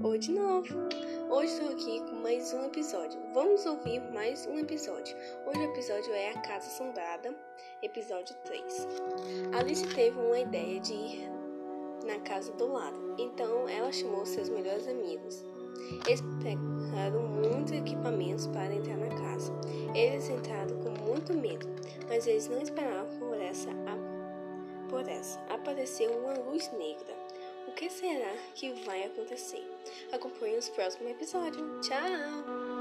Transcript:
de novo. Hoje estou aqui com mais um episódio. Vamos ouvir mais um episódio. Hoje o episódio é A Casa Assombrada, episódio 3. Alice teve uma ideia de ir na casa do lado, então ela chamou seus melhores amigos. Eles pegaram muitos equipamentos para entrar na casa. Eles entraram com muito medo, mas eles não esperavam por essa por essa. Apareceu uma luz negra. O que será que vai acontecer? Acompanhe os próximos episódios. Tchau!